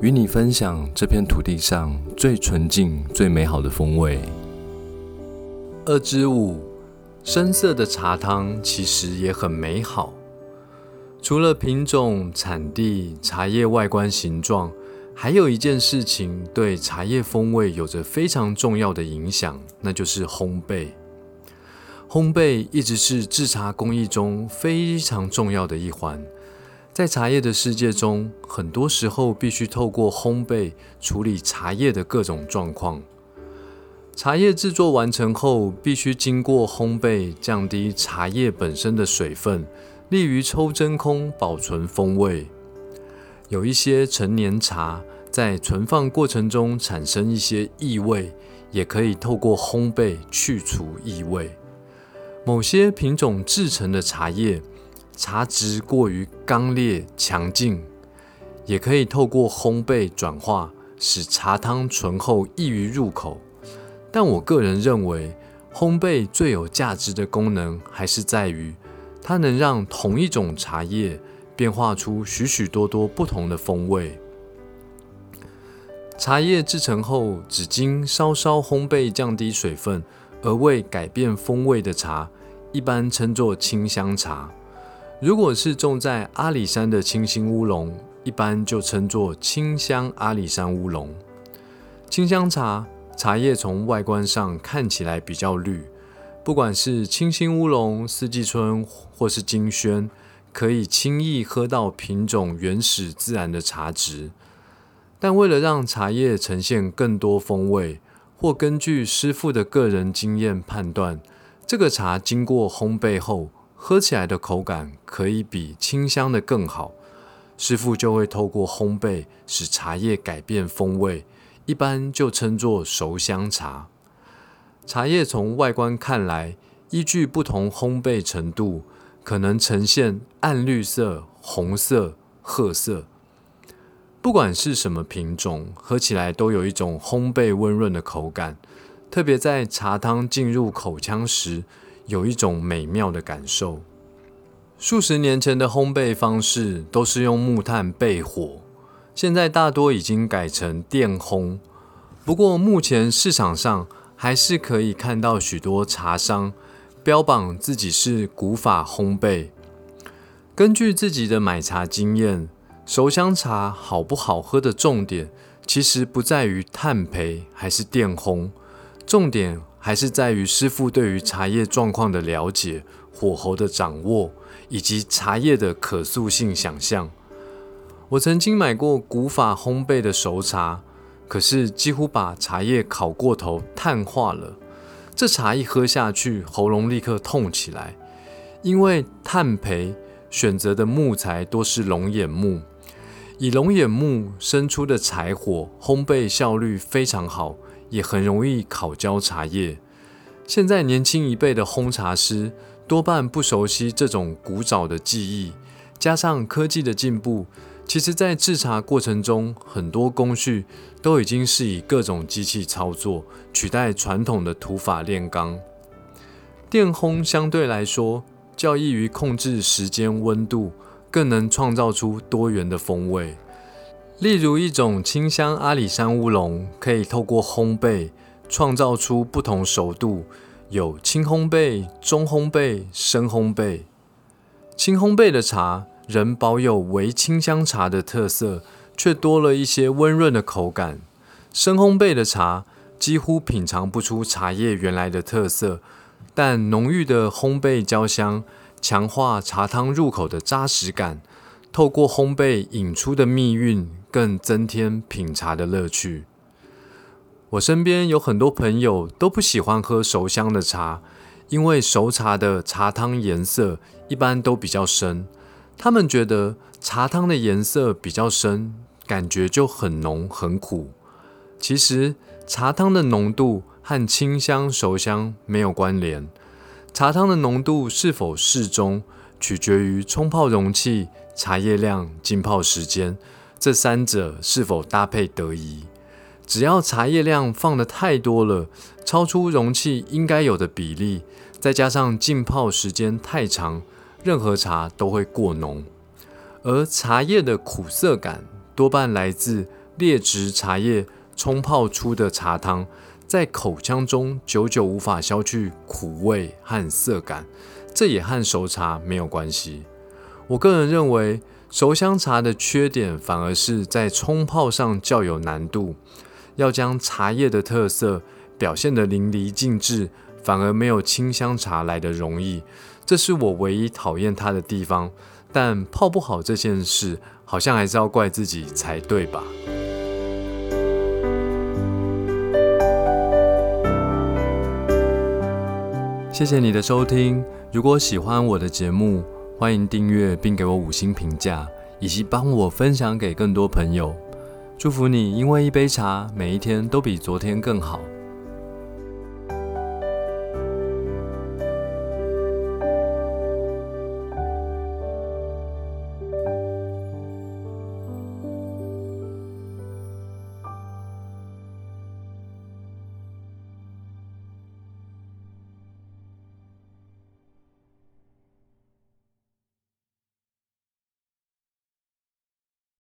与你分享这片土地上最纯净、最美好的风味。二之五，深色的茶汤其实也很美好。除了品种、产地、茶叶外观形状，还有一件事情对茶叶风味有着非常重要的影响，那就是烘焙。烘焙一直是制茶工艺中非常重要的一环。在茶叶的世界中，很多时候必须透过烘焙处理茶叶的各种状况。茶叶制作完成后，必须经过烘焙，降低茶叶本身的水分，利于抽真空保存风味。有一些陈年茶在存放过程中产生一些异味，也可以透过烘焙去除异味。某些品种制成的茶叶。茶质过于刚烈强劲，也可以透过烘焙转化，使茶汤醇厚易于入口。但我个人认为，烘焙最有价值的功能，还是在于它能让同一种茶叶变化出许许多多不同的风味。茶叶制成后，只经稍稍烘焙降低水分，而未改变风味的茶，一般称作清香茶。如果是种在阿里山的清新乌龙，一般就称作清香阿里山乌龙。清香茶茶叶从外观上看起来比较绿，不管是清新乌龙、四季春或是金萱，可以轻易喝到品种原始自然的茶质。但为了让茶叶呈现更多风味，或根据师傅的个人经验判断，这个茶经过烘焙后。喝起来的口感可以比清香的更好，师傅就会透过烘焙使茶叶改变风味，一般就称作熟香茶。茶叶从外观看来，依据不同烘焙程度，可能呈现暗绿色、红色、褐色。不管是什么品种，喝起来都有一种烘焙温润的口感，特别在茶汤进入口腔时。有一种美妙的感受。数十年前的烘焙方式都是用木炭焙火，现在大多已经改成电烘。不过目前市场上还是可以看到许多茶商标榜自己是古法烘焙。根据自己的买茶经验，熟香茶好不好喝的重点，其实不在于炭焙还是电烘，重点。还是在于师傅对于茶叶状况的了解、火候的掌握，以及茶叶的可塑性想象。我曾经买过古法烘焙的熟茶，可是几乎把茶叶烤过头、碳化了。这茶一喝下去，喉咙立刻痛起来。因为炭焙选择的木材多是龙眼木，以龙眼木生出的柴火，烘焙效率非常好。也很容易烤焦茶叶。现在年轻一辈的烘茶师多半不熟悉这种古早的技艺，加上科技的进步，其实，在制茶过程中，很多工序都已经是以各种机器操作取代传统的土法炼钢。电烘相对来说较易于控制时间、温度，更能创造出多元的风味。例如，一种清香阿里山乌龙，可以透过烘焙创造出不同熟度，有轻烘焙、中烘焙、深烘焙。轻烘焙的茶仍保有微清香茶的特色，却多了一些温润的口感。深烘焙的茶几乎品尝不出茶叶原来的特色，但浓郁的烘焙焦香强化茶汤入口的扎实感。透过烘焙引出的蜜韵，更增添品茶的乐趣。我身边有很多朋友都不喜欢喝熟香的茶，因为熟茶的茶汤颜色一般都比较深。他们觉得茶汤的颜色比较深，感觉就很浓很苦。其实茶汤的浓度和清香熟香没有关联。茶汤的浓度是否适中，取决于冲泡容器、茶叶量、浸泡时间，这三者是否搭配得宜。只要茶叶量放的太多了，超出容器应该有的比例，再加上浸泡时间太长，任何茶都会过浓。而茶叶的苦涩感多半来自劣质茶叶冲泡出的茶汤。在口腔中久久无法消去苦味和涩感，这也和熟茶没有关系。我个人认为，熟香茶的缺点反而是在冲泡上较有难度，要将茶叶的特色表现得淋漓尽致，反而没有清香茶来的容易。这是我唯一讨厌它的地方。但泡不好这件事，好像还是要怪自己才对吧？谢谢你的收听。如果喜欢我的节目，欢迎订阅并给我五星评价，以及帮我分享给更多朋友。祝福你，因为一杯茶，每一天都比昨天更好。